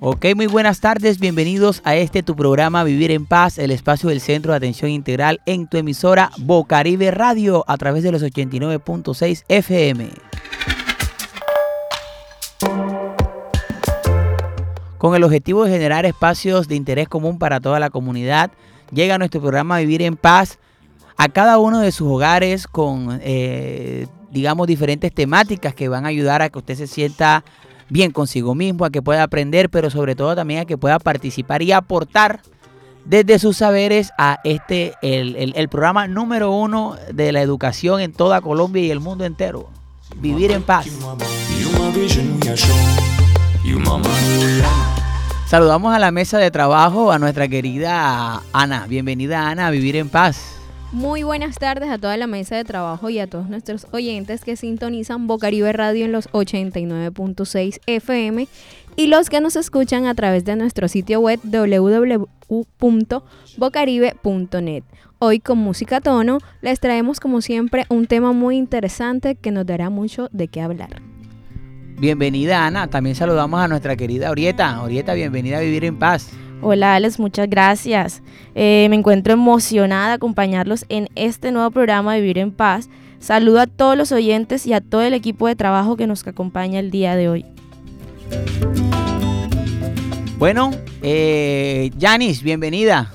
Ok, muy buenas tardes, bienvenidos a este tu programa Vivir en Paz, el espacio del Centro de Atención Integral en tu emisora Bocaribe Radio a través de los 89.6 FM. Con el objetivo de generar espacios de interés común para toda la comunidad, llega nuestro programa Vivir en Paz a cada uno de sus hogares con, eh, digamos, diferentes temáticas que van a ayudar a que usted se sienta bien consigo mismo, a que pueda aprender, pero sobre todo también a que pueda participar y aportar desde sus saberes a este, el, programa número uno de la educación en toda Colombia y el mundo entero. Vivir en paz. Saludamos a la mesa de trabajo a nuestra querida Ana. Bienvenida Ana a Vivir en Paz. Muy buenas tardes a toda la mesa de trabajo y a todos nuestros oyentes que sintonizan Bocaribe Radio en los 89.6 FM y los que nos escuchan a través de nuestro sitio web www.bocaribe.net. Hoy con música tono les traemos como siempre un tema muy interesante que nos dará mucho de qué hablar. Bienvenida Ana, también saludamos a nuestra querida Orieta. Orieta, bienvenida a Vivir en Paz. Hola Alex, muchas gracias. Eh, me encuentro emocionada de acompañarlos en este nuevo programa Vivir en Paz. Saludo a todos los oyentes y a todo el equipo de trabajo que nos acompaña el día de hoy. Bueno, eh, Yanis, bienvenida.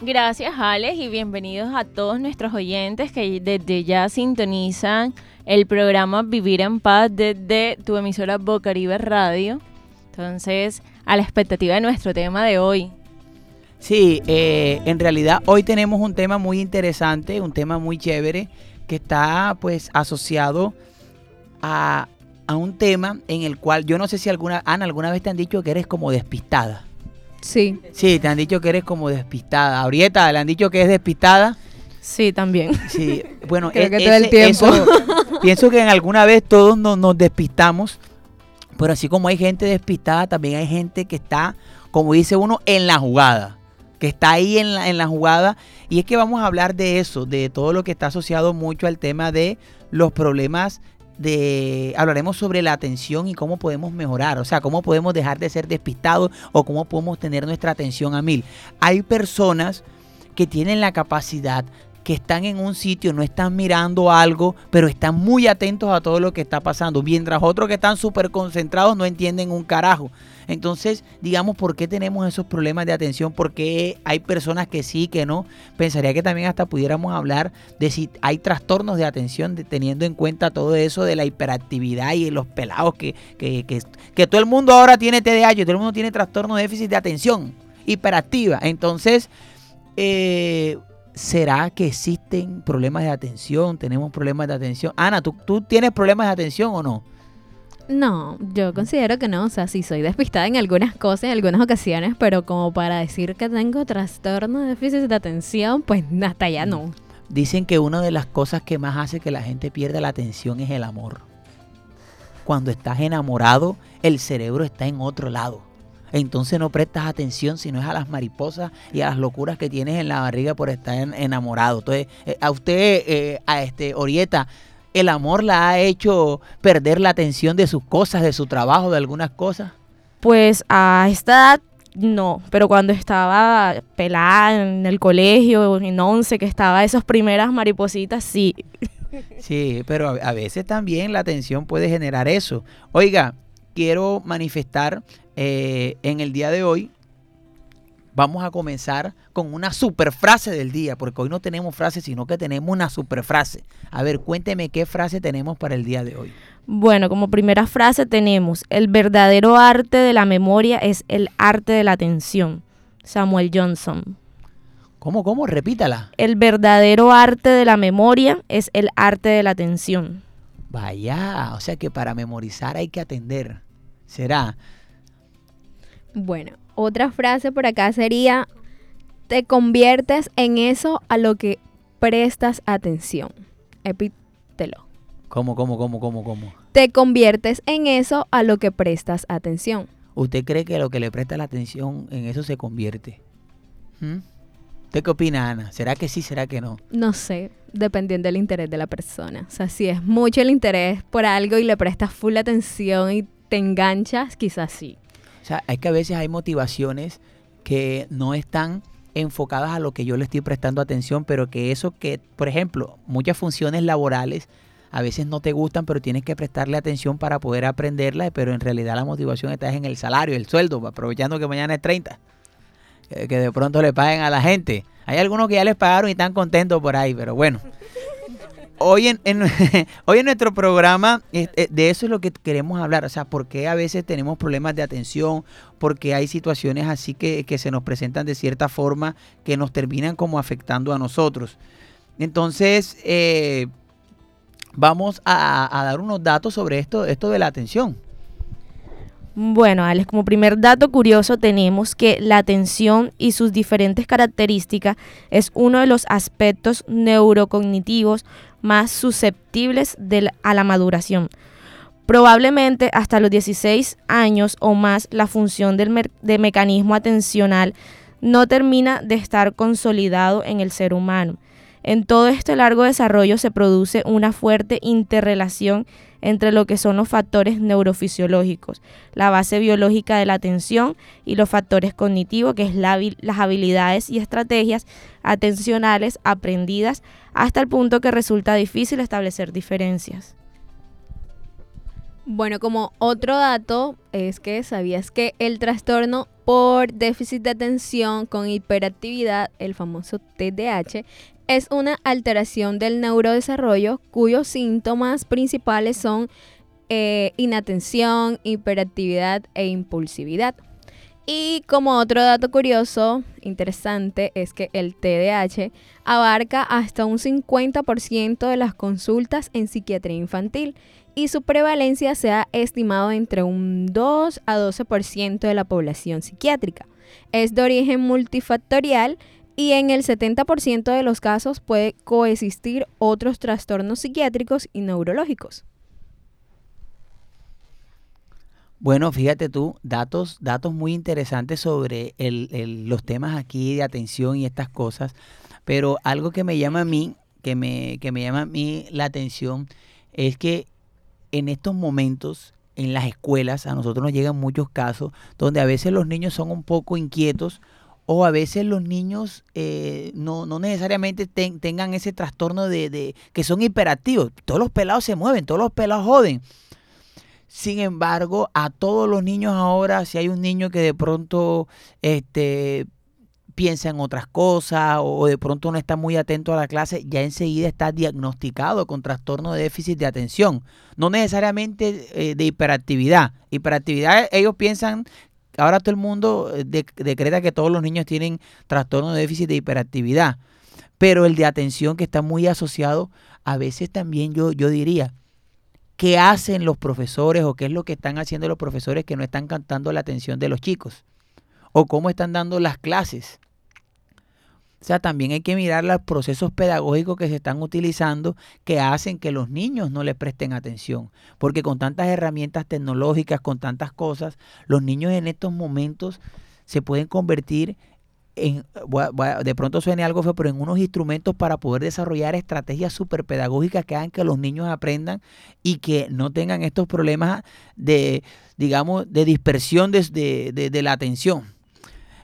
Gracias Alex y bienvenidos a todos nuestros oyentes que desde ya sintonizan el programa Vivir en Paz desde tu emisora Bocaribe Radio. Entonces, a la expectativa de nuestro tema de hoy. Sí, eh, en realidad hoy tenemos un tema muy interesante, un tema muy chévere, que está pues asociado a, un tema en el cual yo no sé si alguna, Ana, alguna vez te han dicho que eres como despistada. Sí. Sí, te han dicho que eres como despistada. Ahorita le han dicho que es despistada. Sí, también. Sí, bueno, Creo que todo el tiempo. pienso que en alguna vez todos nos despistamos pero así como hay gente despistada, también hay gente que está, como dice uno, en la jugada. Que está ahí en la, en la jugada. Y es que vamos a hablar de eso, de todo lo que está asociado mucho al tema de los problemas de hablaremos sobre la atención y cómo podemos mejorar, o sea, cómo podemos dejar de ser despistados o cómo podemos tener nuestra atención a mil. Hay personas que tienen la capacidad que están en un sitio, no están mirando algo, pero están muy atentos a todo lo que está pasando, mientras otros que están súper concentrados no entienden un carajo. Entonces, digamos, ¿por qué tenemos esos problemas de atención? ¿Por qué hay personas que sí, que no? Pensaría que también hasta pudiéramos hablar de si hay trastornos de atención, teniendo en cuenta todo eso de la hiperactividad y los pelados que, que, que, que todo el mundo ahora tiene TDAH, todo el mundo tiene trastorno de déficit de atención, hiperactiva. Entonces, eh, ¿será que existen problemas de atención? ¿Tenemos problemas de atención? Ana, ¿tú, ¿tú tienes problemas de atención o no? No, yo considero que no. O sea, sí soy despistada en algunas cosas, en algunas ocasiones, pero como para decir que tengo trastorno de déficit de atención, pues hasta allá no. Dicen que una de las cosas que más hace que la gente pierda la atención es el amor. Cuando estás enamorado, el cerebro está en otro lado entonces no prestas atención sino es a las mariposas y a las locuras que tienes en la barriga por estar enamorado. Entonces, eh, a usted, eh, a este Orieta, el amor la ha hecho perder la atención de sus cosas, de su trabajo, de algunas cosas. Pues a esta edad no, pero cuando estaba pelada en el colegio, en once, que estaba esas primeras maripositas, sí. Sí, pero a veces también la atención puede generar eso. Oiga, quiero manifestar eh, en el día de hoy vamos a comenzar con una super frase del día, porque hoy no tenemos frase, sino que tenemos una super frase. A ver, cuénteme qué frase tenemos para el día de hoy. Bueno, como primera frase tenemos, el verdadero arte de la memoria es el arte de la atención. Samuel Johnson. ¿Cómo, cómo? Repítala. El verdadero arte de la memoria es el arte de la atención. Vaya, o sea que para memorizar hay que atender. ¿Será? Bueno, otra frase por acá sería, te conviertes en eso a lo que prestas atención. Epítelo. ¿Cómo, cómo, cómo, cómo, cómo? Te conviertes en eso a lo que prestas atención. ¿Usted cree que lo que le presta la atención en eso se convierte? ¿Mm? ¿Usted qué opina, Ana? ¿Será que sí, será que no? No sé, dependiendo del interés de la persona. O sea, si es mucho el interés por algo y le prestas full atención y te enganchas, quizás sí. Sea, es que a veces hay motivaciones que no están enfocadas a lo que yo le estoy prestando atención, pero que eso que, por ejemplo, muchas funciones laborales a veces no te gustan, pero tienes que prestarle atención para poder aprenderlas, pero en realidad la motivación está en el salario, el sueldo, aprovechando que mañana es 30 que, de pronto le paguen a la gente. Hay algunos que ya les pagaron y están contentos por ahí, pero bueno. Hoy en, hoy en nuestro programa eh, de eso es lo que queremos hablar, o sea, por qué a veces tenemos problemas de atención, porque hay situaciones así que, se nos presentan de cierta forma que nos terminan como afectando a nosotros. Entonces, eh, vamos a, a, dar unos datos sobre esto, esto de la atención. Bueno, Alex, como primer dato curioso tenemos que la atención y sus diferentes características es uno de los aspectos neurocognitivos más susceptibles a la maduración. Probablemente hasta los 16 años o más la función del de mecanismo atencional no termina de estar consolidado en el ser humano. En todo este largo desarrollo se produce una fuerte interrelación entre lo que son los factores neurofisiológicos, la base biológica de la atención y los factores cognitivos, que es las habilidades y estrategias atencionales aprendidas hasta el punto que resulta difícil establecer diferencias. Bueno, como otro dato es que sabías que el trastorno por déficit de atención con hiperactividad, el famoso TDAH, es una alteración del neurodesarrollo cuyos síntomas principales son eh, inatención, hiperactividad e impulsividad. Y como otro dato curioso, interesante, es que el TDAH abarca hasta un 50% de las consultas en psiquiatría infantil y su prevalencia se ha estimado entre un 2 a 12% de la población psiquiátrica. Es de origen multifactorial y en el 70% de los casos puede coexistir otros trastornos psiquiátricos y neurológicos. Bueno, fíjate tú, datos, datos muy interesantes sobre los temas aquí de atención y estas cosas, pero algo que me llama a mí, que me, que me llama a mí la atención, es que en estos momentos en las escuelas a nosotros nos llegan muchos casos donde a veces los niños son un poco inquietos o a veces los niños eh, no, necesariamente tengan ese trastorno de, que son hiperactivos. Todos los pelados se mueven, todos los pelados joden. Sin embargo, a todos los niños ahora, si hay un niño que de pronto este, piensa en otras cosas o de pronto no está muy atento a la clase, ya enseguida está diagnosticado con trastorno de déficit de atención. No necesariamente eh, de hiperactividad. Hiperactividad, ellos piensan ahora todo el mundo eh, decreta que todos los niños tienen trastorno de déficit de hiperactividad, pero el de atención que está muy asociado, a veces también yo, yo diría, ¿qué hacen los profesores o qué es lo que están haciendo los profesores que no están cantando la atención de los chicos? ¿O cómo están dando las clases? O sea, también hay que mirar los procesos pedagógicos que se están utilizando que hacen que los niños no le presten atención. Porque con tantas herramientas tecnológicas, con tantas cosas, los niños en estos momentos se pueden convertir en, de pronto suene algo feo, pero en unos instrumentos para poder desarrollar estrategias súper pedagógicas que hagan que los niños aprendan y que no tengan estos problemas de, digamos, de dispersión de, de la atención.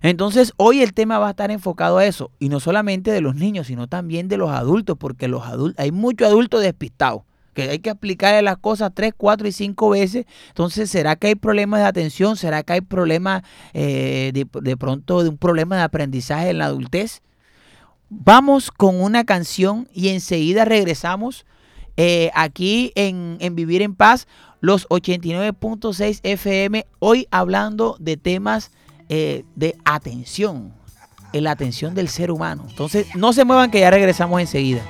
Entonces, hoy el tema va a estar enfocado a eso, y no solamente de los niños, sino también de los adultos, porque los adultos, hay muchos adultos despistados, que hay que aplicarle las cosas tres, cuatro y cinco veces. Entonces, ¿será que hay problemas de atención? ¿Será que hay problemas eh, de, pronto de un problema de aprendizaje en la adultez? Vamos con una canción y enseguida regresamos eh, aquí en, en Vivir en Paz, los 89.6 FM, hoy hablando de temas eh, de atención, en la atención del ser humano. Entonces, no se muevan que ya regresamos enseguida.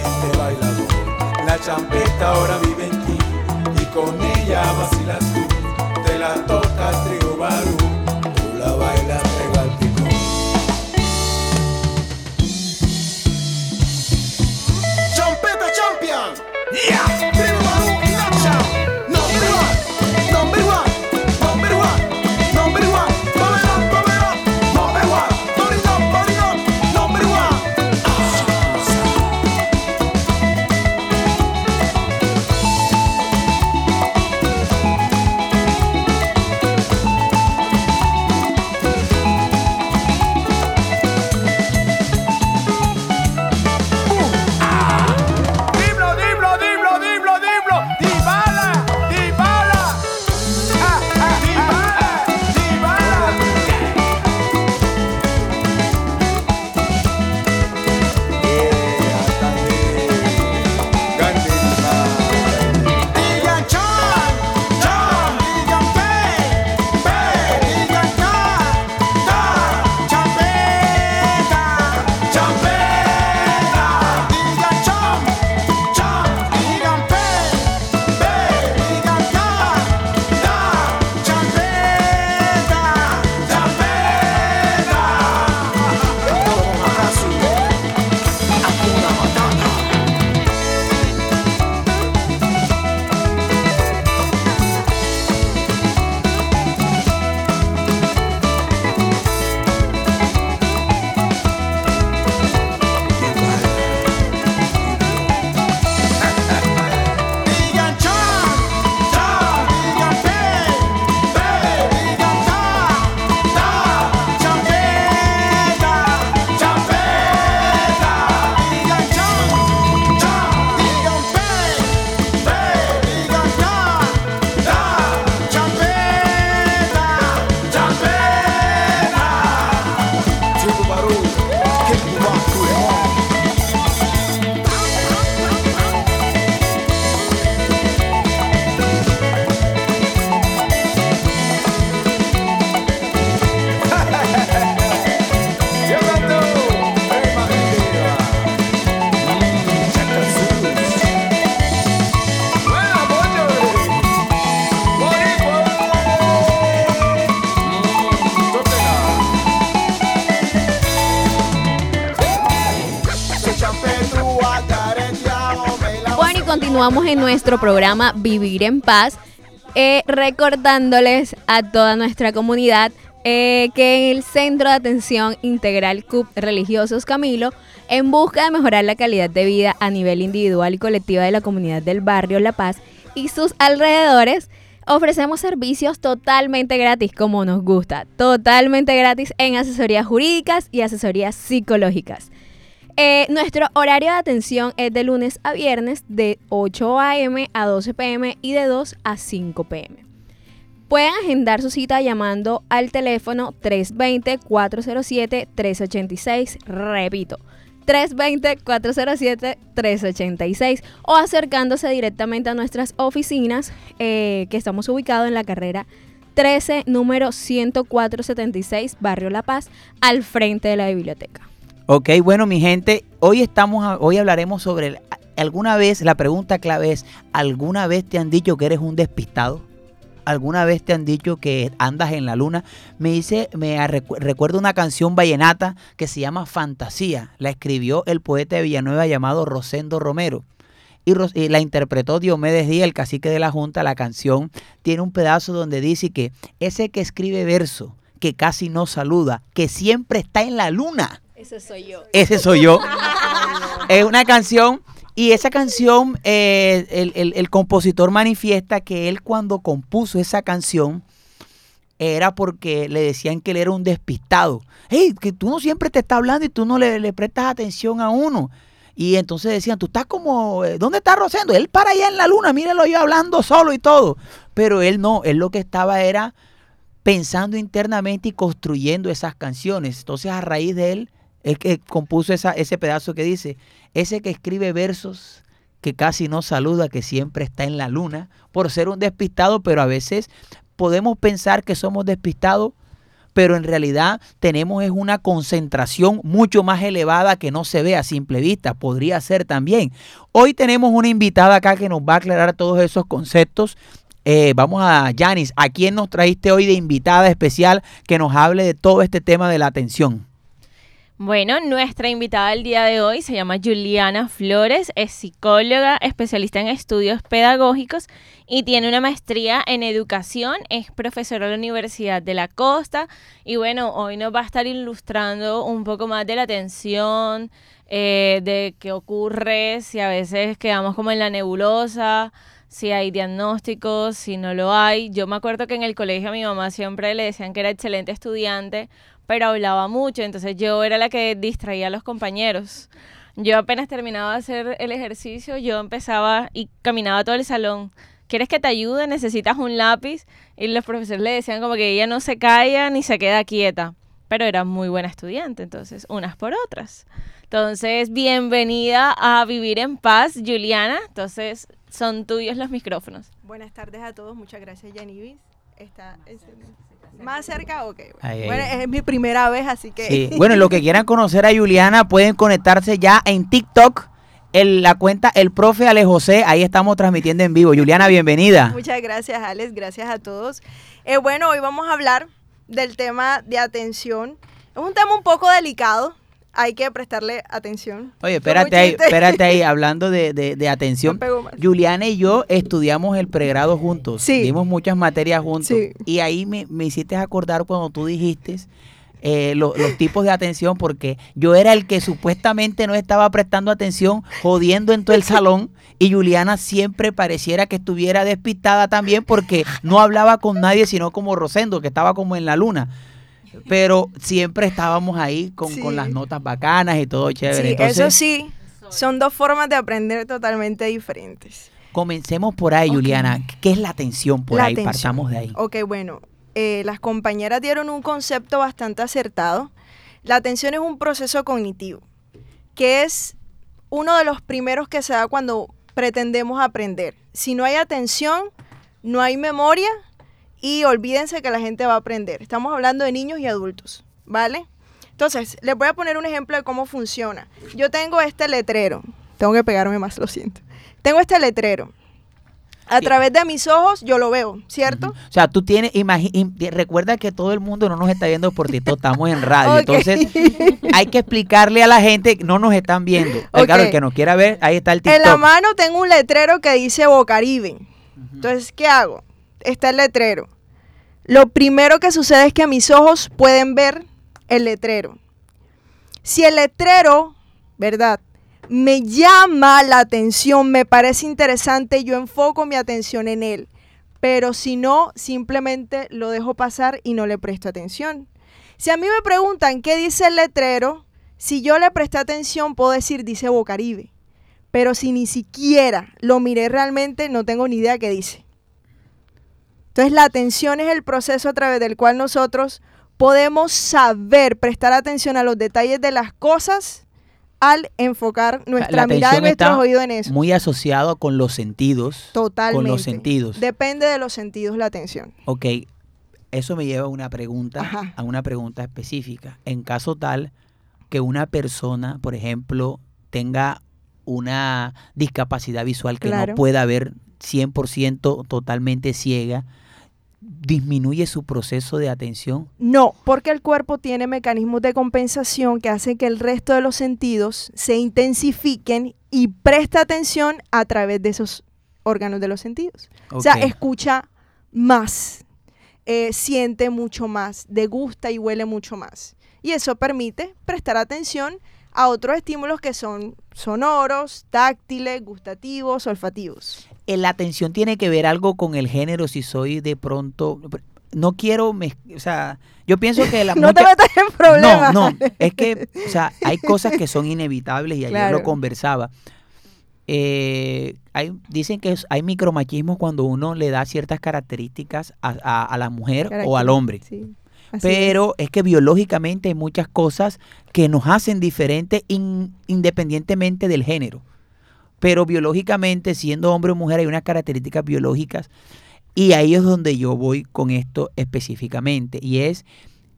Siente bailador. La champeta ahora vive en ti y con ella vacilas tú. Te la toca continuamos en nuestro programa Vivir en Paz, eh, recordándoles a toda nuestra comunidad eh, que en el Centro de Atención Integral CUP Religiosos Camilo, en busca de mejorar la calidad de vida a nivel individual y colectiva de la comunidad del barrio La Paz y sus alrededores, ofrecemos servicios totalmente gratis, como nos gusta, totalmente gratis en asesorías jurídicas y asesorías psicológicas. Eh, nuestro horario de atención es de lunes a viernes de 8 a.m. a 12 p.m. y de 2 a 5 p.m. Pueden agendar su cita llamando al teléfono 320-407-386. Repito, 320-407-386 o acercándose directamente a nuestras oficinas eh, que estamos ubicados en la carrera 13, número 10476, Barrio La Paz, al frente de la biblioteca. Ok, bueno, mi gente, hoy estamos, hoy hablaremos sobre ¿Alguna vez, la pregunta clave es, ¿alguna vez te han dicho que eres un despistado? ¿Alguna vez te han dicho que andas en la luna? Me dice, me recu- recuerdo una canción vallenata que se llama Fantasía. La escribió el poeta de Villanueva llamado Rosendo Romero. Y la interpretó Diomedes Díaz, el cacique de la Junta. La canción tiene un pedazo donde dice que ese que escribe verso, que casi no saluda, que siempre está en la luna. Ese soy yo. Ese soy yo. es una canción y esa canción, eh, el, el- compositor manifiesta que él cuando compuso esa canción era porque le decían que él era un despistado. Hey, que tú no siempre te estás hablando y tú no le, le prestas atención a uno. Y entonces decían, tú estás como, eh, ¿dónde está Rosendo? Él para allá en la luna, míralo yo hablando solo y todo. Pero él no, él lo que estaba era pensando internamente y construyendo esas canciones. Entonces a raíz de él es que compuso ese pedazo que dice, ese que escribe versos que casi no saluda, que siempre está en la luna, por ser un despistado, pero a veces podemos pensar que somos despistados, pero en realidad tenemos es una concentración mucho más elevada que no se ve a simple vista, podría ser también. Hoy tenemos una invitada acá que nos va a aclarar todos esos conceptos. Eh, vamos a Yanis, ¿a quién nos trajiste hoy de invitada especial que nos hable de todo este tema de la atención? Bueno, nuestra invitada del día de hoy se llama Juliana Flores, es psicóloga, especialista en estudios pedagógicos y tiene una maestría en educación, es profesora de la Universidad de la Costa y bueno, hoy nos va a estar ilustrando un poco más de la atención, eh, de qué ocurre, si a veces quedamos como en la nebulosa, si hay diagnósticos, si no lo hay. Yo me acuerdo que en el colegio a mi mamá siempre le decían que era excelente estudiante, pero hablaba mucho, entonces yo era la que distraía a los compañeros. Yo apenas terminaba de hacer el ejercicio, yo empezaba y caminaba todo el salón. ¿Quieres que te ayude? ¿Necesitas un lápiz? Y los profesores le decían como que ella no se calla ni se queda quieta, pero era muy buena estudiante, entonces unas por otras. Entonces, bienvenida a Vivir en Paz, Juliana. Entonces, son tuyos los micrófonos. Buenas tardes a todos, muchas gracias Yanivis. Está es- más cerca, ok. bueno. Ahí, ahí. Bueno, es mi primera vez, así que Sí. Bueno, los que quieran conocer a Juliana pueden conectarse ya en TikTok, en la cuenta El Profe Ale José, ahí estamos transmitiendo en vivo. Juliana, bienvenida. muchas gracias Alex, gracias a todos. Eh, bueno, hoy vamos a hablar del tema de atención. Es un tema un poco delicado, hay que prestarle atención. Oye, espérate ahí, espérate ahí, hablando de, de- de atención. Juliana y yo estudiamos el pregrado juntos, Sí. dimos muchas materias juntos. Sí. Y ahí me, me hiciste acordar cuando tú dijiste eh, lo- los tipos de atención, porque yo era el que supuestamente no estaba prestando atención, jodiendo en todo el salón. Y Juliana siempre pareciera que estuviera despistada también porque no hablaba con nadie, sino como Rosendo, que estaba como en la luna. Pero siempre estábamos ahí con, con las notas bacanas y todo chévere. Sí, Entonces, eso sí, son dos formas de aprender totalmente diferentes. Comencemos por ahí, Ok. Juliana. ¿Qué es la atención por La ahí? atención. Partamos de ahí. Ok, bueno, eh, las compañeras dieron un concepto bastante acertado. La atención es un proceso cognitivo, que es uno de los primeros que se da cuando pretendemos aprender. Si no hay atención, no hay memoria y olvídense que la gente va a aprender. Estamos hablando de niños y adultos, ¿vale? Entonces, les voy a poner un ejemplo de cómo funciona. Yo tengo este letrero. Tengo que pegarme más, lo siento. Tengo este letrero. A Sí. través de mis ojos yo lo veo, ¿cierto? O sea, tú tienes, recuerda que todo el mundo no nos está viendo por TikTok, estamos en radio. Entonces, hay que explicarle a la gente que no nos están viendo. Claro, el que nos quiera ver, ahí está el En la mano tengo un letrero que dice Bocaribe. Entonces, ¿qué hago? Está el letrero. Lo primero que sucede es que mis ojos pueden ver el letrero. Si el letrero, ¿verdad? Me llama la atención, me parece interesante, yo enfoco mi atención en él. Pero si no, simplemente lo dejo pasar y no le presto atención. Si a mí me preguntan qué dice el letrero, si yo le presté atención, puedo decir dice Bocaribe. Pero si ni siquiera lo miré realmente, no tengo ni idea qué dice. Entonces la atención es el proceso a través del cual nosotros podemos saber, prestar atención a los detalles de las cosas al enfocar nuestra mirada y nuestros oídos en eso. Muy asociado con los sentidos. Totalmente. Con los sentidos. Depende de los sentidos la atención. Ok, eso me lleva a una pregunta, Ajá. a una pregunta específica. En caso tal que una persona, por ejemplo, tenga una discapacidad visual que Claro. no pueda ver 100% totalmente ciega, disminuye su proceso de atención. No, porque el cuerpo tiene mecanismos de compensación que hacen que el resto de los sentidos se intensifiquen y presta atención a través de esos órganos de los sentidos. O sea, escucha más, eh, siente mucho más, degusta y huele mucho más. Y eso permite prestar atención a otros estímulos que son sonoros, táctiles, gustativos, olfativos. Eh, la atención tiene que ver algo con el género, si soy de pronto... No quiero, mez- o sea, yo pienso que la No te metas en problemas. No, no, es que, o sea, hay cosas que son inevitables y ayer Claro. lo conversaba. Eh, hay, dicen que hay micromachismo cuando uno le da ciertas características a, a- a la mujer o al hombre. Sí, así es. Pero es. que biológicamente hay muchas cosas que nos hacen diferentes in- independientemente del género. Pero biológicamente, siendo hombre o mujer, hay unas características biológicas y ahí es donde yo voy con esto específicamente. Y es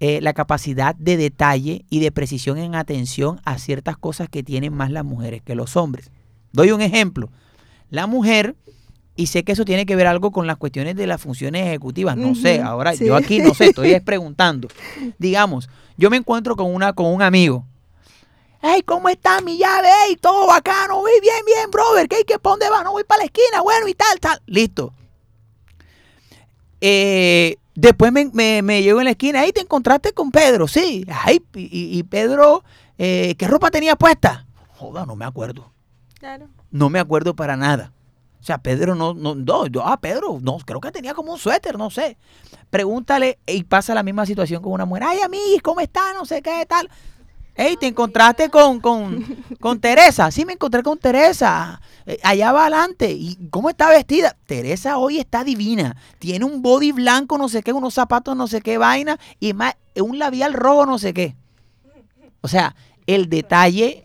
eh, la capacidad de detalle y de precisión en atención a ciertas cosas que tienen más las mujeres que los hombres. Doy un ejemplo. La mujer, y sé que eso tiene que ver algo con las cuestiones de las funciones ejecutivas, no sé, ahora sí. yo aquí no sé, estoy es preguntando. Digamos, yo me encuentro con, una, con un amigo. Hey, ¿cómo está mi llave? Hey, todo bacano, voy bien, bien, brother. ¿Qué hay que dónde va? No voy para la esquina, bueno, y tal, tal. Listo. Eh, después me, me, me llego en la esquina. Ahí te encontraste con Pedro, sí. Ay, y, y- y Pedro, eh, ¿qué ropa tenía puesta? Joda, no me acuerdo. Claro. No me acuerdo para nada. O sea, Pedro no, no, no, yo, ah, Pedro, no, creo que tenía como un suéter, no sé. Pregúntale y pasa la misma situación con una mujer. Ay, amigos, ¿cómo está? No sé qué, tal. Ey, te encontraste con, con, con Teresa. Sí, me encontré con Teresa. Eh, allá va adelante. ¿Y cómo está vestida? Teresa hoy está divina. Tiene un body blanco, no sé qué, unos zapatos, no sé qué vaina. Y más, un labial rojo, no sé qué. O sea, el detalle,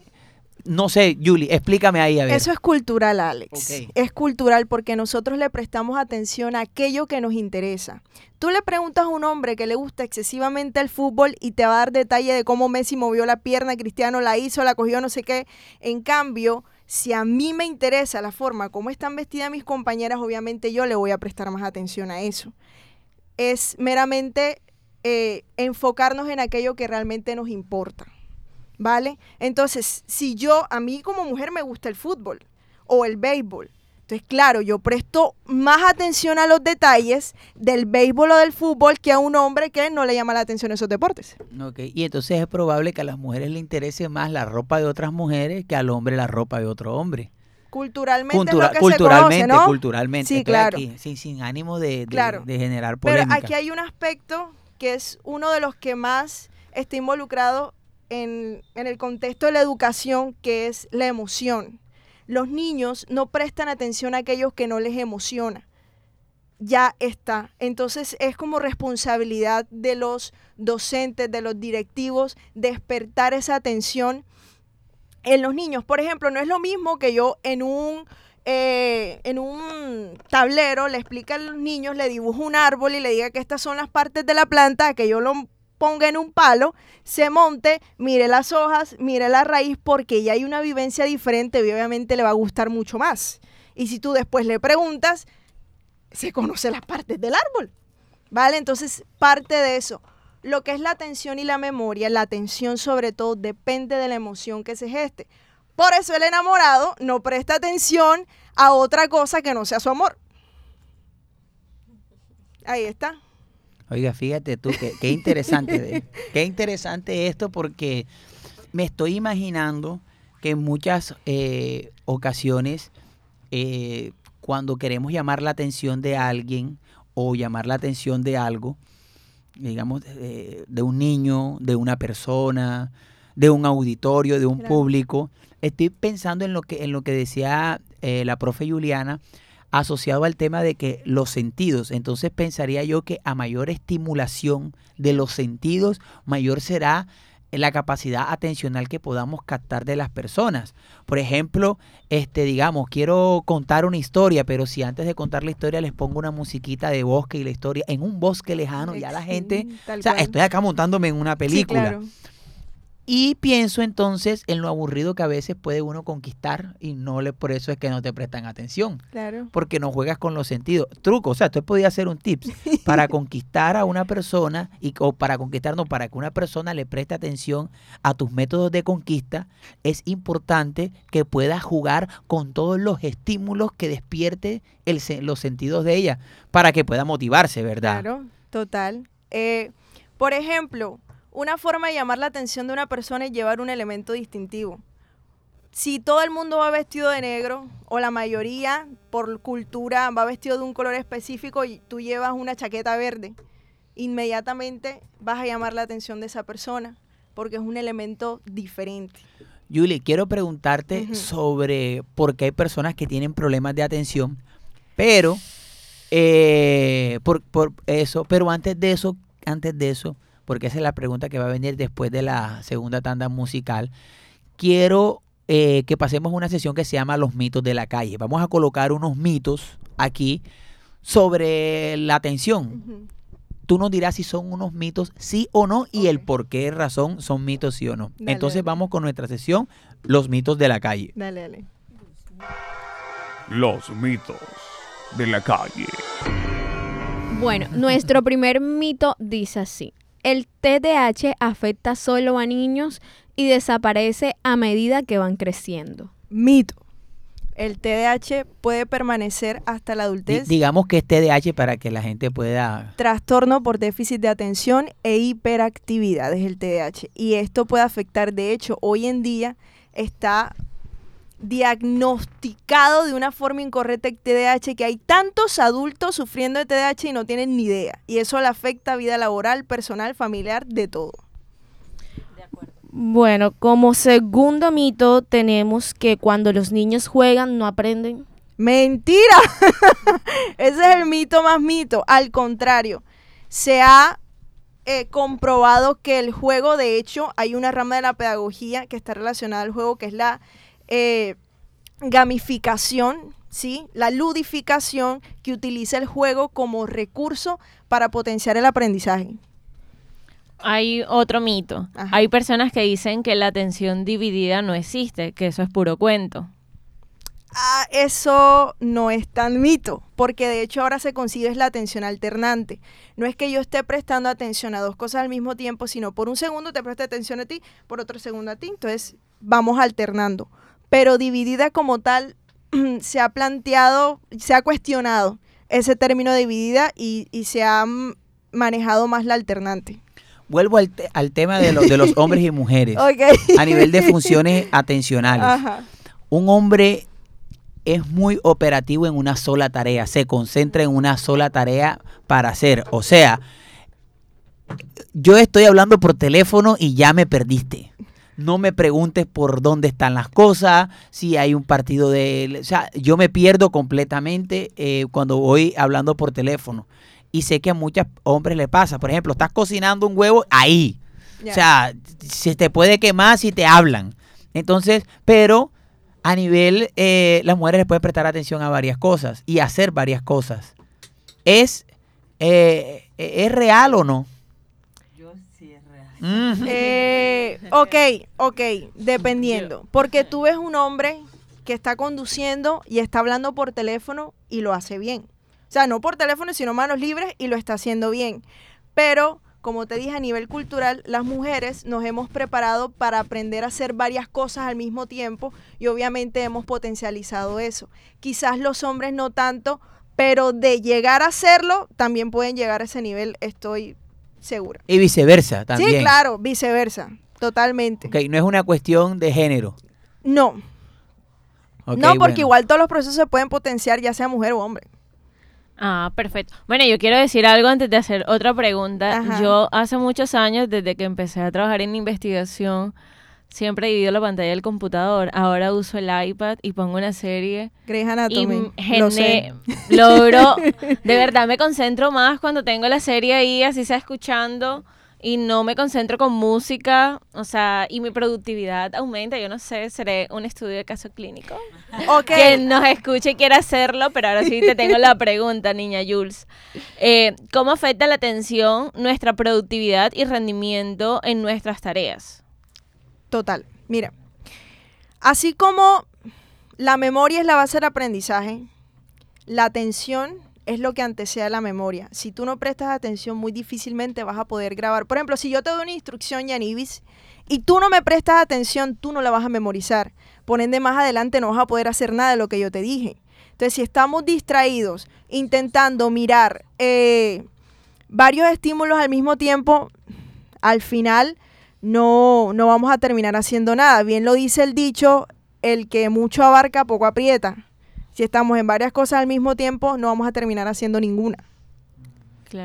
no sé, Julie, explícame ahí a ver. Eso es cultural, Alex. Es cultural porque nosotros le prestamos atención a aquello que nos interesa. Tú le preguntas a un hombre que le gusta excesivamente el fútbol y te va a dar detalle de cómo Messi movió la pierna, Cristiano la hizo, la cogió, no sé qué. En cambio, si a mí me interesa la forma como están vestidas mis compañeras, obviamente yo le voy a prestar más atención a eso. Es meramente eh, enfocarnos en aquello que realmente nos importa. ¿Vale? Entonces, si yo, a mí como mujer me gusta el fútbol o el béisbol, entonces, claro, yo presto más atención a los detalles del béisbol o del fútbol que a un hombre que no le llama la atención esos deportes. Ok, Y entonces es probable que a las mujeres le interese más la ropa de otras mujeres que al hombre la ropa de otro hombre. Culturalmente Cultura- es lo que culturalmente, se conoce, ¿no? culturalmente. Sí, claro. aquí, sí, sin ánimo de, de- Claro. de generar Pero polémica. aquí hay un aspecto que es uno de los que más está involucrado en, en el contexto de la educación, que es la emoción. Los niños no prestan atención a aquellos que no les emociona. Ya está. Entonces es como responsabilidad de los docentes, de los directivos, despertar esa atención en los niños. Por ejemplo, no es lo mismo que yo en un eh, en un tablero le explique a los niños, le dibujo un árbol y le diga que estas son las partes de la planta, que yo lo ponga en un palo, se monte, mire las hojas, mire la raíz, porque ya hay una vivencia diferente y obviamente le va a gustar mucho más. Y si tú después le preguntas, se conoce las partes del árbol. ¿Vale? Entonces, parte de eso. Lo que es la atención y la memoria, la atención sobre todo depende de la emoción que se geste. Por eso el enamorado no presta atención a otra cosa que no sea su amor. Ahí está. Oiga, fíjate tú, qué, qué interesante, de- qué interesante esto porque me estoy imaginando que en muchas eh, ocasiones eh, cuando queremos llamar la atención de alguien o llamar la atención de algo, digamos, eh, de un niño, de una persona, de un auditorio, de un Claro. público, estoy pensando en lo que, en lo que decía la profe Juliana, asociado al tema de que los sentidos, entonces pensaría yo que a mayor estimulación de los sentidos, mayor será la capacidad atencional que podamos captar de las personas. Por ejemplo, este, digamos, quiero contar una historia, pero si antes de contar la historia les pongo una musiquita de bosque y la historia en un bosque lejano, ya la gente, o sea, estoy acá montándome en una Sí, película. claro. Y pienso entonces en lo aburrido que a veces puede uno conquistar y no le por eso es que no te prestan atención. Claro. Porque no juegas con los sentidos. Truco, o sea, tú podías hacer un tips para conquistar a una persona y o para conquistar, no, para que una persona le preste atención a tus métodos de conquista, es importante que puedas jugar con todos los estímulos que despierte el los sentidos de ella para que pueda motivarse, ¿verdad? Claro, total. Eh, por ejemplo, una forma de llamar la atención de una persona es llevar un elemento distintivo. Si todo el mundo va vestido de negro, o la mayoría por cultura va vestido de un color específico y tú llevas una chaqueta verde, inmediatamente vas a llamar la atención de esa persona, porque es un elemento diferente. Julie, quiero preguntarte sobre por qué hay personas que tienen problemas de atención, pero eh, por, por eso, pero antes de eso, antes de eso, porque esa es la pregunta que va a venir después de la segunda tanda musical, quiero eh, que pasemos una sesión que se llama Los mitos de la calle. Vamos a colocar unos mitos aquí sobre la atención. Tú nos dirás si son unos mitos sí o no y el por qué razón son mitos sí o no. Dale, Entonces dale. vamos con nuestra sesión Los mitos de la calle. Dale, dale. Los mitos de la calle. Bueno, nuestro primer mito dice así. El TDAH afecta solo a niños y desaparece a medida que van creciendo. Mito. El TDAH puede permanecer hasta la adultez. digamos que es TDAH para que la gente pueda... trastorno por déficit de atención e hiperactividad es el TDAH. Y esto puede afectar, de hecho, hoy en día está diagnosticado de una forma incorrecta el TDAH, que hay tantos adultos sufriendo de TDAH y no tienen ni idea. Y eso le afecta a vida laboral, personal, familiar, de todo. Bueno, como segundo mito tenemos que cuando los niños juegan no aprenden. Mentira. Ese es el mito más mito. Al contrario, se ha eh, comprobado que el juego, de hecho, hay una rama de la pedagogía que está relacionada al juego, que es la eh, gamificación, ¿sí? La ludificación que utiliza el juego como recurso para potenciar el aprendizaje. Hay otro mito. Ajá. Hay personas que dicen que la atención dividida no existe, que eso es puro cuento. Ah, eso no es tan mito, porque de hecho ahora se concibe es la atención alternante. No es que yo esté prestando atención a dos cosas al mismo tiempo, sino por un segundo te presto atención a ti, por otro segundo a ti. Entonces vamos alternando. Pero dividida como tal, se ha planteado, se ha cuestionado ese término dividida y, y se ha manejado más la alternante. Vuelvo al, te- al tema de, los de los hombres y mujeres a nivel de funciones atencionales. Ajá. Un hombre es muy operativo en una sola tarea, se concentra en una sola tarea para hacer. O sea, yo estoy hablando por teléfono y ya me perdiste. No me preguntes por dónde están las cosas, si hay un partido de... O sea, yo me pierdo completamente eh, cuando voy hablando por teléfono. Y sé que a muchos hombres le pasa. Por ejemplo, estás cocinando un huevo ahí. O sea, se te puede quemar si te hablan. Entonces, pero a nivel, eh, las mujeres les pueden prestar atención a varias cosas y hacer varias cosas. ¿Es, eh, ¿es real o no? Eh, ok, ok, dependiendo. Porque tú ves un hombre que está conduciendo y está hablando por teléfono y lo hace bien. O sea, no por teléfono, sino manos libres y lo está haciendo bien. Pero, como te dije, a nivel cultural, las mujeres nos hemos preparado para aprender a hacer varias cosas al mismo tiempo y obviamente hemos potencializado eso. Quizás los hombres no tanto, pero de llegar a hacerlo, también pueden llegar a ese nivel, estoy segura. Y viceversa también. Sí, claro, viceversa, totalmente. Ok, no es una cuestión de género. No, no, porque bueno. igual todos los procesos se pueden potenciar, ya sea mujer o hombre. Ah, perfecto. Bueno, yo quiero decir algo antes de hacer otra pregunta. Ajá. Yo hace muchos años, desde que empecé a trabajar en investigación, siempre he dividido la pantalla del computador. Ahora uso el iPad y pongo una serie Grey's y Anatomy, m- lo sé. logro, de verdad me concentro más cuando tengo la serie ahí, así sea escuchando, y no me concentro con música, o sea, y mi productividad aumenta. Yo no sé, seré un estudio de caso clínico. Ok, Que nos escuche y quiera hacerlo, pero ahora sí te tengo la pregunta, niña Jules. Eh, ¿Cómo afecta la atención nuestra productividad y rendimiento en nuestras tareas? Total. Mira, así como la memoria es la base del aprendizaje, la atención es lo que antecede a la memoria. Si tú no prestas atención, muy difícilmente vas a poder grabar. Por ejemplo, si yo te doy una instrucción, Yanibis, y tú no me prestas atención, tú no la vas a memorizar. Por ende, más adelante no vas a poder hacer nada de lo que yo te dije. Entonces, si estamos distraídos intentando mirar eh, varios estímulos al mismo tiempo, al final no, no vamos a terminar haciendo nada. Bien lo dice el dicho, el que mucho abarca, poco aprieta. Si estamos en varias cosas al mismo tiempo, no vamos a terminar haciendo ninguna.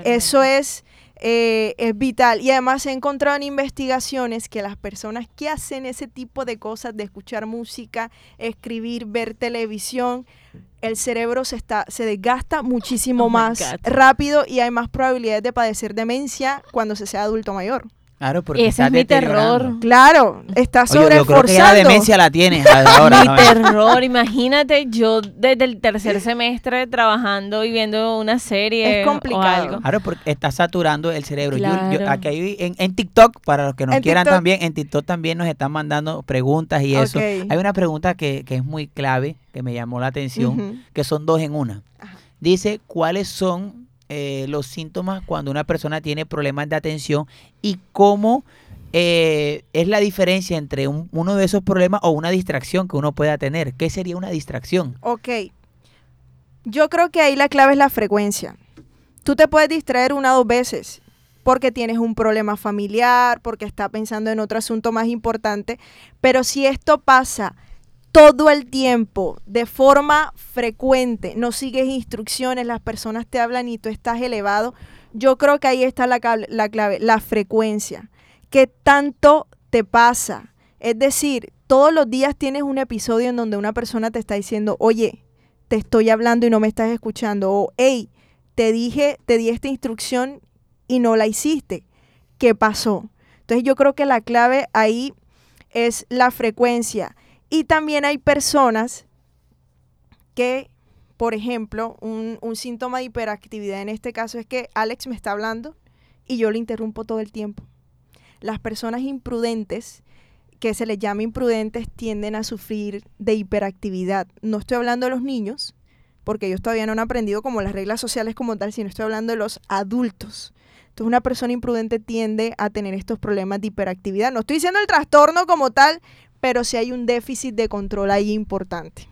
Eso es, eh, es vital. Y además se ha encontrado en investigaciones que las personas que hacen ese tipo de cosas, de escuchar música, escribir, ver televisión, el cerebro se, está, se desgasta muchísimo Oh más rápido y hay más probabilidades de padecer demencia cuando se sea adulto mayor. Claro, porque Ese es mi terror. Claro, está Oye, yo creo que ya la demencia la tienes ahora. Mi ¿no? terror, imagínate yo desde el tercer semestre trabajando y viendo una serie Es o complicado. algo. Claro, porque está saturando el cerebro. Yo- yo- Claro. aquí hay- en, en TikTok, para los que nos En quieran TikTok. también, en TikTok también nos están mandando preguntas y eso. Hay una pregunta que, que es muy clave, que me llamó la atención, que son dos en una. Ajá. Dice, ¿cuáles son eh, los síntomas cuando una persona tiene problemas de atención y cómo eh, es la diferencia entre un- uno de esos problemas o una distracción que uno pueda tener? ¿Qué sería una distracción? Ok. Yo creo que ahí la clave es la frecuencia. Tú te puedes distraer una o dos veces porque tienes un problema familiar, porque estás pensando en otro asunto más importante, pero si esto pasa todo el tiempo, de forma frecuente, no sigues instrucciones, las personas te hablan y tú estás elevado, yo creo que ahí está la, clave, la frecuencia. ¿Qué tanto te pasa? Es decir, todos los días tienes un episodio en donde una persona te está diciendo, oye, te estoy hablando y no me estás escuchando, o hey, te dije, te di esta instrucción y no la hiciste. ¿Qué pasó? Entonces yo creo que la clave ahí es la frecuencia. Y también hay personas que, por ejemplo, un, síntoma de hiperactividad en este caso es que Alex me está hablando y yo le interrumpo todo el tiempo. Las personas imprudentes, que se les llama imprudentes, tienden a sufrir de hiperactividad. No estoy hablando de los niños, porque ellos todavía no han aprendido como las reglas sociales como tal, sino estoy hablando de los adultos. Entonces una persona imprudente tiende a tener estos problemas de hiperactividad. No estoy diciendo el trastorno como tal, pero sí hay un déficit de control ahí importante.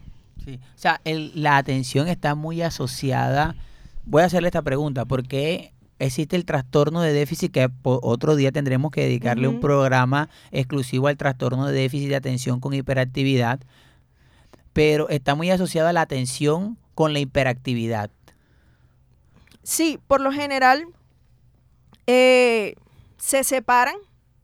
Sí. O sea, el- la atención está muy asociada. Voy a hacerle esta pregunta. ¿Por qué existe el trastorno de déficit? Que otro día tendremos que dedicarle un programa exclusivo al trastorno de déficit de atención con hiperactividad. Pero está muy asociada la atención con la hiperactividad. Sí, por lo general eh, se separan,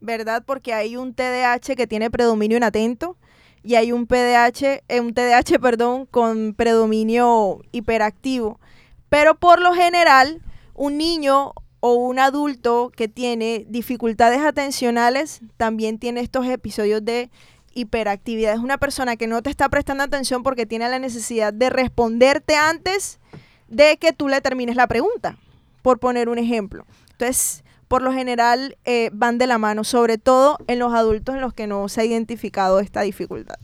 ¿verdad? Porque hay un TDAH que tiene predominio en atento y hay un PDH, eh, un TDAH, perdón, con predominio hiperactivo. Pero por lo general, un niño o un adulto que tiene dificultades atencionales también tiene estos episodios de hiperactividad. Es una persona que no te está prestando atención porque tiene la necesidad de responderte antes de que tú le termines la pregunta, por poner un ejemplo. Entonces, por lo general eh, van de la mano, sobre todo en los adultos en los que no se ha identificado esta dificultad.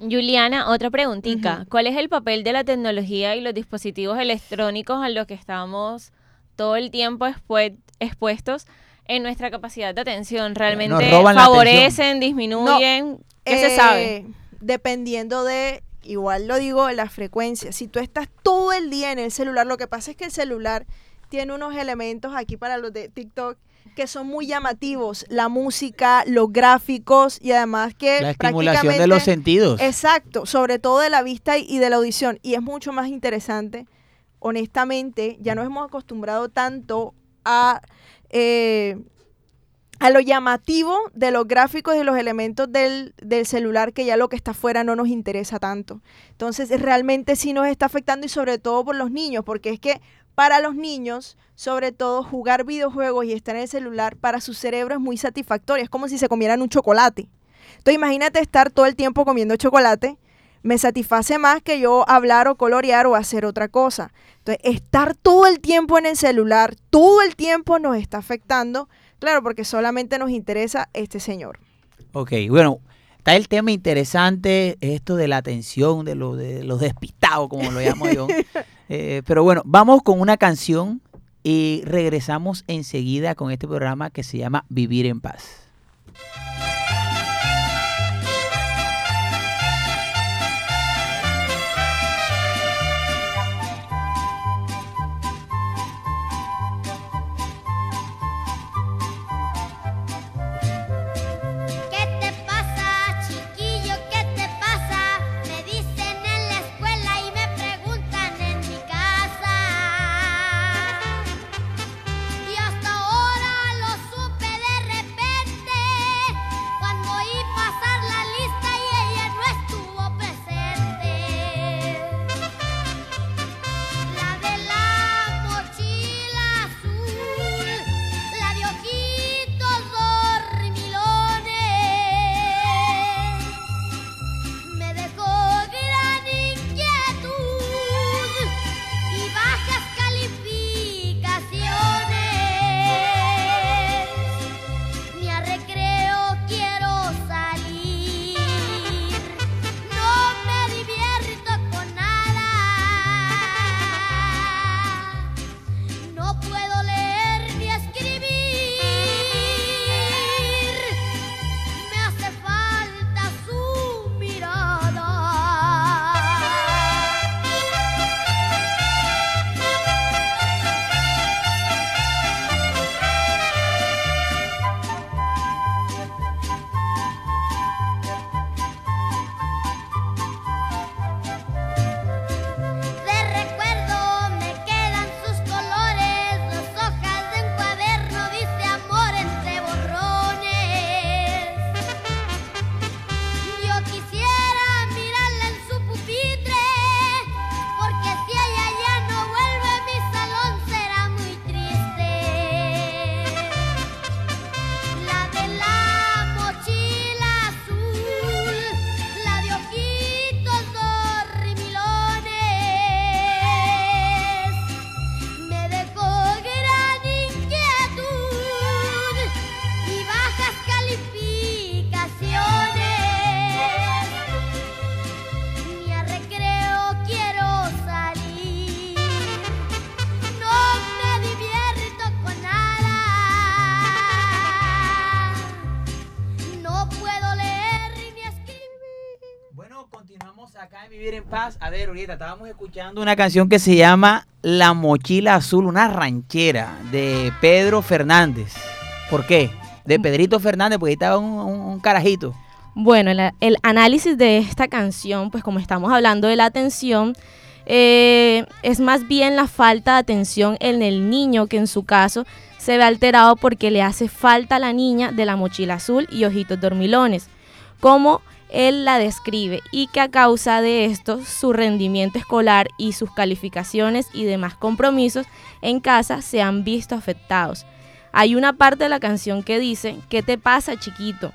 Juliana, otra preguntita. ¿Cuál es el papel de la tecnología y los dispositivos electrónicos a los que estamos todo el tiempo expue- expuestos en nuestra capacidad de atención? ¿Realmente roban la favorecen, disminuyen? ¿Qué se Eh, sabe? Dependiendo de, igual lo digo, la frecuencia. Si tú estás todo el día en el celular, lo que pasa es que el celular tiene unos elementos aquí para los de TikTok que son muy llamativos, la música, los gráficos y además que La estimulación de los sentidos. Exacto, sobre todo de la vista y- y de la audición. Y es mucho más interesante, honestamente, ya nos hemos acostumbrado tanto a, eh, a lo llamativo de los gráficos y los elementos del, del celular que ya lo que está afuera no nos interesa tanto. Entonces, realmente sí nos está afectando y sobre todo por los niños, porque es que para los niños, sobre todo jugar videojuegos y estar en el celular, para su cerebro es muy satisfactorio. Es como si se comieran un chocolate. Entonces imagínate estar todo el tiempo comiendo chocolate, me satisface más que yo hablar o colorear o hacer otra cosa. Entonces estar todo el tiempo en el celular, todo el tiempo nos está afectando, claro, porque solamente nos interesa este señor. Ok, bueno, está el tema interesante, esto de la atención, de, lo, de los despistados, como lo llamo yo. Eh, pero bueno, vamos con una canción y regresamos enseguida con este programa que se llama Vivir en Paz. A ver, ahorita estábamos escuchando una canción que se llama La Mochila Azul, una ranchera de Pedro Fernández. ¿Por qué? De Pedrito Fernández, porque ahí estaba un, un- un carajito. Bueno, el, el análisis de esta canción, pues como estamos hablando de la atención, eh, es más bien la falta de atención en el niño que en su caso se ve alterado porque le hace falta a la niña de la mochila azul y ojitos dormilones, como él la describe, y que a causa de esto su rendimiento escolar y sus calificaciones y demás compromisos en casa se han visto afectados. Hay una parte de la canción que dice, ¿qué te pasa chiquito?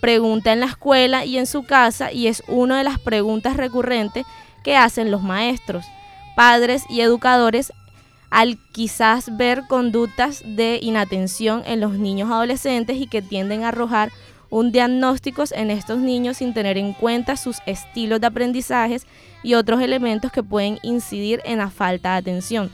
pregunta en la escuela y en su casa y es una de las preguntas recurrentes que hacen los maestros, padres y educadores al quizás ver conductas de inatención en los niños adolescentes y que tienden a arrojar un diagnóstico en estos niños sin tener en cuenta sus estilos de aprendizajes y otros elementos que pueden incidir en la falta de atención.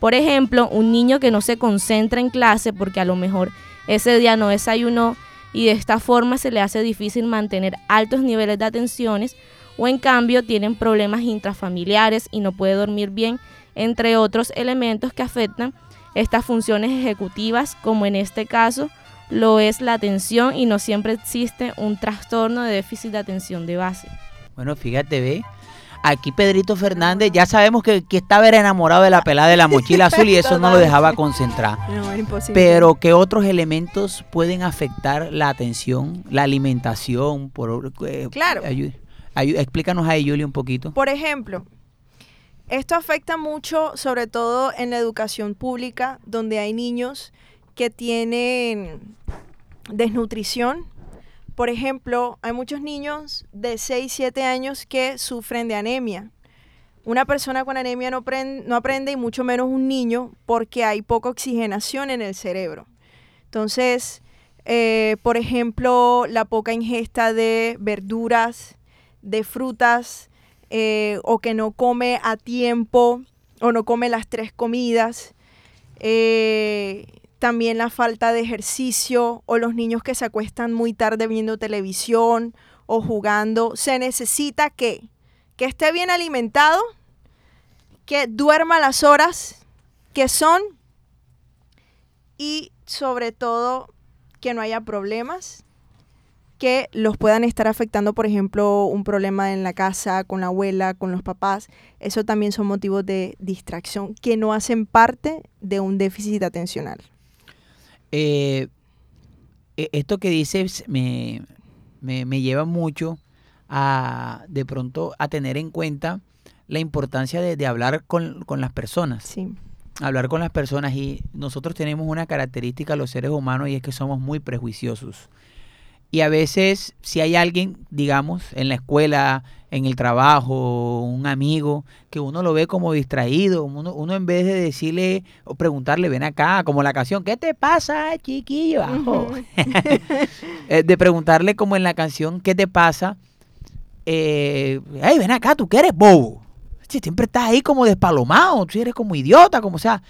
Por ejemplo, un niño que no se concentra en clase porque a lo mejor ese día no desayunó y de esta forma se le hace difícil mantener altos niveles de atenciones o en cambio tienen problemas intrafamiliares y no puede dormir bien, entre otros elementos que afectan estas funciones ejecutivas, como en este caso lo es la atención y no siempre existe un trastorno de déficit de atención de base. Bueno, fíjate, ve. Aquí Pedrito Fernández, ya sabemos que, que estaba era enamorado de la pelada de la mochila azul y eso no lo dejaba concentrar. No, era imposible. Pero ¿qué otros elementos pueden afectar la atención, la alimentación? Por, eh, Claro. ayu- explícanos ahí, Julie, un poquito. Por ejemplo, esto afecta mucho, sobre todo en la educación pública, donde hay niños que tienen desnutrición. Por ejemplo, hay muchos niños de 6, 7 años que sufren de anemia. Una persona con anemia no, pren- no aprende y mucho menos un niño porque hay poca oxigenación en el cerebro. Entonces, Eh, por ejemplo, la poca ingesta de verduras, de frutas, eh, o que no come a tiempo, o no come las tres comidas. Eh, también la falta de ejercicio, o los niños que se acuestan muy tarde viendo televisión o jugando. Se necesita que, que esté bien alimentado, que duerma las horas que son y sobre todo que no haya problemas que los puedan estar afectando, por ejemplo, un problema en la casa, con la abuela, con los papás. Eso también son motivos de distracción que no hacen parte de un déficit atencional. Eh, e- esto que dices me, me- me lleva mucho a de pronto a tener en cuenta la importancia de, de hablar con, con las personas. Sí. Hablar con las personas y nosotros tenemos una característica los seres humanos y es que somos muy prejuiciosos. Y a veces si hay alguien, digamos, en la escuela, en el trabajo, un amigo, que uno lo ve como distraído, uno, uno en vez de decirle o preguntarle, ven acá, como la canción, ¿qué te pasa, chiquillo? Ajo?" Eh, de preguntarle como en la canción, ¿qué te pasa? Eh, hey, ven acá, tú que eres bobo. Si siempre estás ahí como despalomado, tú eres como idiota, como sea,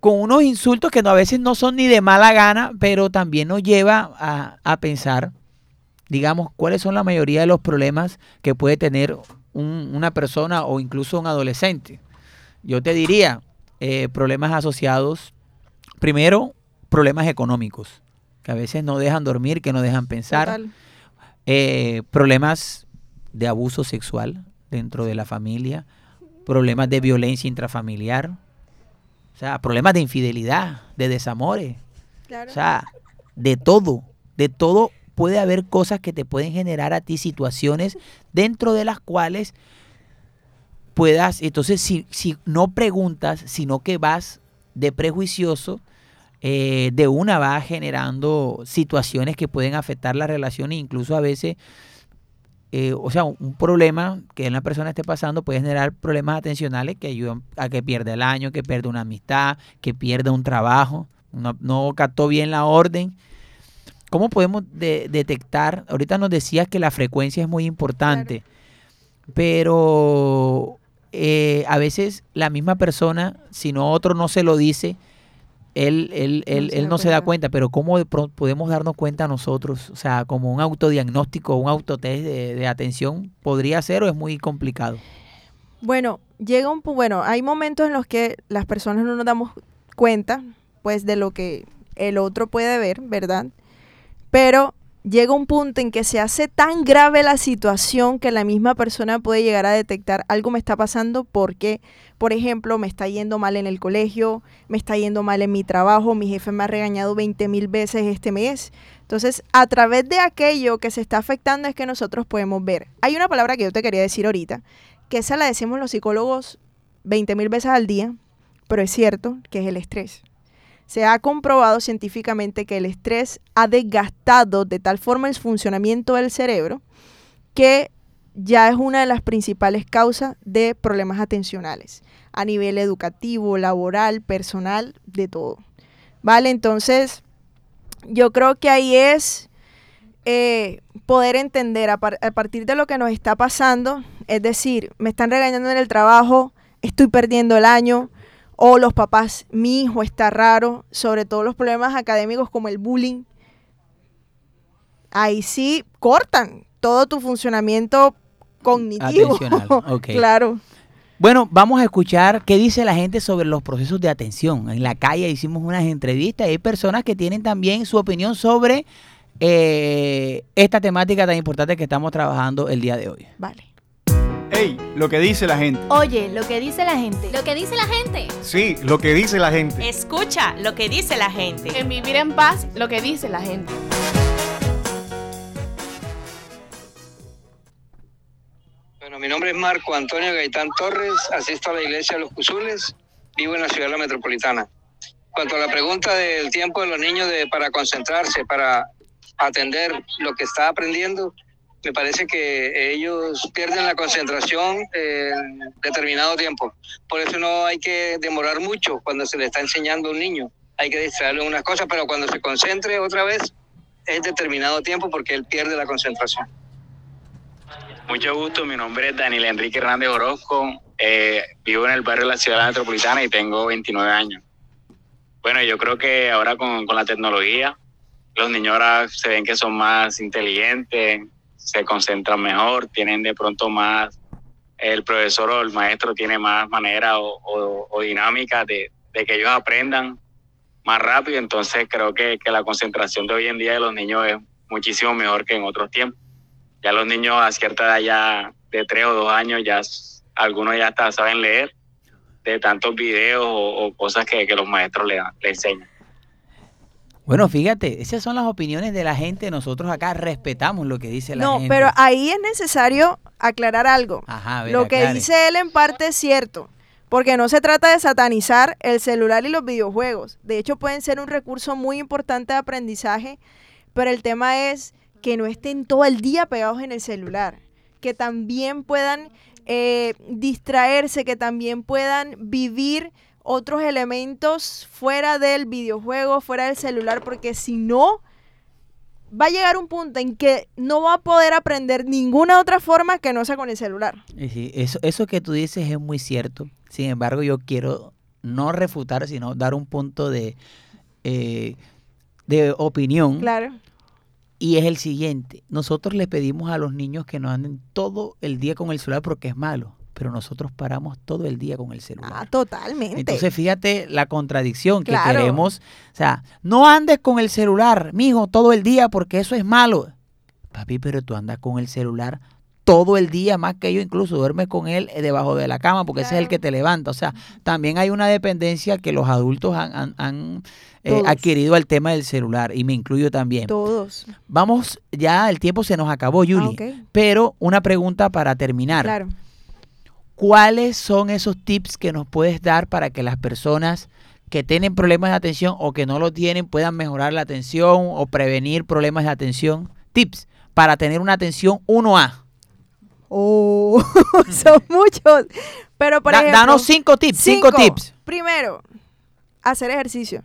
con unos insultos que no, a veces no son ni de mala gana, pero también nos lleva a, a pensar, digamos, cuáles son la mayoría de los problemas que puede tener un- una persona o incluso un adolescente. Yo te diría, eh, problemas asociados, primero, problemas económicos, que a veces no dejan dormir, que no dejan pensar. Eh, problemas de abuso sexual dentro de la familia, problemas de violencia intrafamiliar, o sea, problemas de infidelidad, de desamores, Claro. o sea, de todo, de todo puede haber cosas que te pueden generar a ti situaciones dentro de las cuales puedas, entonces si, si no preguntas, sino que vas de prejuicioso, eh, de una va generando situaciones que pueden afectar la relación e incluso a veces, eh, o sea, un problema que una persona esté pasando puede generar problemas atencionales que ayudan a que pierda el año, que pierda una amistad, que pierda un trabajo, no, no captó bien la orden. ¿Cómo podemos de- detectar? Ahorita nos decías que la frecuencia es muy importante, pero eh, a veces la misma persona, si no otro no se lo dice, él, él, No él, se él no se da cuenta. pero ¿cómo podemos darnos cuenta nosotros? O sea, como un autodiagnóstico, un autotest de, de atención, ¿podría ser o es muy complicado? Bueno, llega un bueno, hay momentos en los que las personas no nos damos cuenta, pues, de lo que el otro puede ver, ¿verdad? Pero llega un punto en que se hace tan grave la situación que la misma persona puede llegar a detectar algo me está pasando porque, por ejemplo, me está yendo mal en el colegio, me está yendo mal en mi trabajo, mi jefe me ha regañado 20 mil veces este mes. Entonces, a través de aquello que se está afectando es que nosotros podemos ver. Hay una palabra que yo te quería decir ahorita, que esa la decimos los psicólogos 20 mil veces al día, pero es cierto que es el estrés. Se ha comprobado científicamente que el estrés ha desgastado de tal forma el funcionamiento del cerebro que ya es una de las principales causas de problemas atencionales a nivel educativo, laboral, personal, de todo. ¿Vale? Entonces, yo creo que ahí es eh, poder entender a, par- a partir de lo que nos está pasando, es decir, me están regañando en el trabajo, estoy perdiendo el año, o los papás, mi hijo está raro, sobre todo los problemas académicos como el bullying. Ahí sí cortan todo tu funcionamiento cognitivo. Claro. Bueno, vamos a escuchar qué dice la gente sobre los procesos de atención. En la calle hicimos unas entrevistas y hay personas que tienen también su opinión sobre eh, esta temática tan importante que estamos trabajando el día de hoy. Vale. Ey, lo que dice la gente. Oye, lo que dice la gente. Lo que dice la gente. Sí, lo que dice la gente. Escucha lo que dice la gente. En vivir en paz, lo que dice la gente. Bueno, mi nombre es Marco Antonio Gaitán Torres, asisto a la iglesia de los Cusules, vivo en la ciudad de la metropolitana. Cuanto a la pregunta del tiempo de los niños de, para concentrarse, para atender lo que está aprendiendo, me parece que ellos pierden la concentración en determinado tiempo. Por eso no hay que demorar mucho cuando se le está enseñando a un niño. Hay que distraerlo unas cosas, pero cuando se concentre otra vez, es determinado tiempo porque él pierde la concentración. Mucho gusto, mi nombre es Daniel Enrique Hernández Orozco, eh, vivo en el barrio de la ciudad metropolitana y tengo 29 años. Bueno, yo creo que ahora con, con la tecnología, los niños ahora se ven que son más inteligentes, se concentran mejor, tienen de pronto más, el profesor o el maestro tiene más manera o, dinámica de, que ellos aprendan más rápido, entonces creo que, que la concentración de hoy en día de los niños es muchísimo mejor que en otros tiempos. Ya los niños a cierta edad ya de tres o dos años, ya algunos ya hasta saben leer de tantos videos o, cosas que, que los maestros le, le enseñan. Bueno, fíjate, esas son las opiniones de la gente. Nosotros acá respetamos lo que dice la No, gente. pero ahí es necesario aclarar algo. Ajá, a ver, Lo que aclare. dice él en parte es cierto, porque no se trata de satanizar el celular y los videojuegos. De hecho, pueden ser un recurso muy importante de aprendizaje, pero el tema es que no estén todo el día pegados en el celular, que también puedan eh, distraerse, que también puedan vivir otros elementos fuera del videojuego, fuera del celular, porque si no, va a llegar un punto en que no va a poder aprender ninguna otra forma que no sea con el celular. Sí, eso, eso que tú dices es muy cierto. Sin embargo, yo quiero no refutar, sino dar un punto de, eh, de opinión. Claro. Y es el siguiente. Nosotros le pedimos a los niños que no anden todo el día con el celular porque es malo. Pero nosotros paramos todo el día con el celular. Ah, totalmente. Entonces, fíjate la contradicción que Claro. queremos. O sea, no andes con el celular, mijo, todo el día porque eso es malo. Papi, pero tú andas con el celular todo el día, más que yo, incluso duermes con él eh, debajo de la cama porque ese es el que te levanta. O sea, también hay una dependencia que los adultos han, han- han, eh, adquirido al tema del celular y me incluyo también. Todos. Vamos, ya el tiempo se nos acabó, Yuli. Ah. Pero una pregunta para terminar. Claro. ¿Cuáles son esos tips que nos puedes dar para que las personas que tienen problemas de atención o que no lo tienen puedan mejorar la atención o prevenir problemas de atención? Tips para tener una atención 1A. Oh, son muchos. Pero por Da- ejemplo, danos cinco tips, cinco tips. Primero, hacer ejercicio.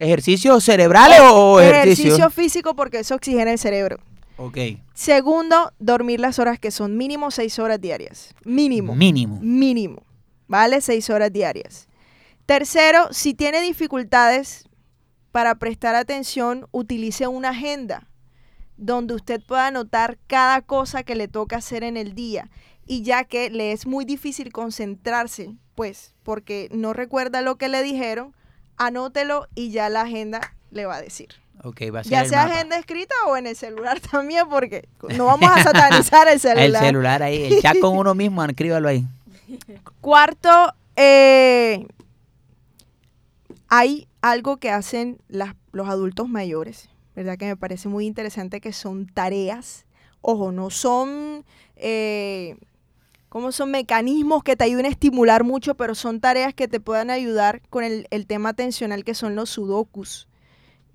¿Ejercicios cerebrales o ejercicios? Ejercicio físico porque eso oxigena el cerebro. Ok. Segundo, dormir las horas que son mínimo seis horas diarias. Mínimo. Mínimo. Mínimo. ¿Vale? Seis horas diarias. Tercero, si tiene dificultades para prestar atención, utilice una agenda donde usted pueda anotar cada cosa que le toca hacer en el día. Y ya que le es muy difícil concentrarse, pues, porque no recuerda lo que le dijeron, anótelo y ya la agenda le va a decir. Ok, va a ser Ya sea mapa. agenda escrita o en el celular también, porque no vamos a satanizar el celular. El celular ahí, el chat con uno mismo, escríbalo ahí. Cuarto, eh, hay algo que hacen las- los adultos mayores, ¿verdad? Que me parece muy interesante, que son tareas. Ojo, no son, eh, ¿cómo son mecanismos que te ayuden a estimular mucho, pero son tareas que te puedan ayudar con el, el tema atencional, que son los sudokus.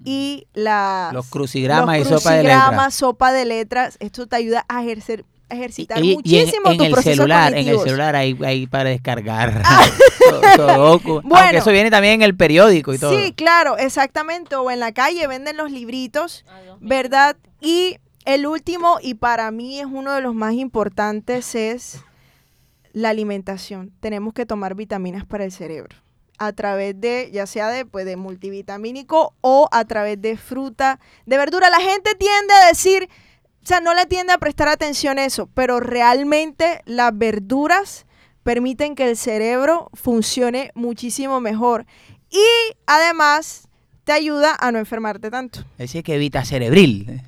Y las, Los crucigramas los y sopa de letras. crucigramas, sopa de letras. Esto te ayuda a ejercer, a ejercitar Y, y en, muchísimo en tu el proceso celular, en el celular hay, hay para descargar. Sudoku. Bueno. Aunque eso viene también en el periódico y todo. Sí, claro, exactamente. O en la calle venden los libritos, ¿verdad? Y el último, y para mí es uno de los más importantes, es la alimentación. Tenemos que tomar vitaminas para el cerebro. A través de, ya sea de, pues, de multivitamínico o a través de fruta, de verdura. La gente tiende a decir, o sea, no le tiende a prestar atención a eso, pero realmente las verduras permiten que el cerebro funcione muchísimo mejor. Y además te ayuda a no enfermarte tanto. Ese que evita cerebril.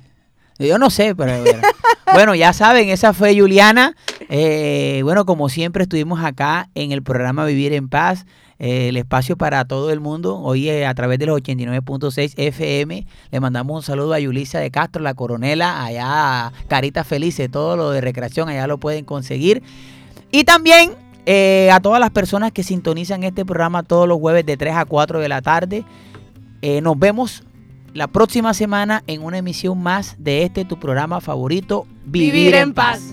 Yo no sé, pero bueno. Bueno, ya saben, esa fue Juliana. Eh, bueno, como siempre estuvimos acá en el programa Vivir en Paz, el espacio para todo el mundo. Hoy eh, a través de los 89.6 FM le mandamos un saludo a Yulisa de Castro, la coronela, allá Caritas Felices, todo lo de recreación, allá lo pueden conseguir. Y también eh, a todas las personas que sintonizan este programa todos los jueves de 3 a 4 de la tarde. Eh, nos vemos la próxima semana en una emisión más de este tu programa favorito, Vivir, en paz.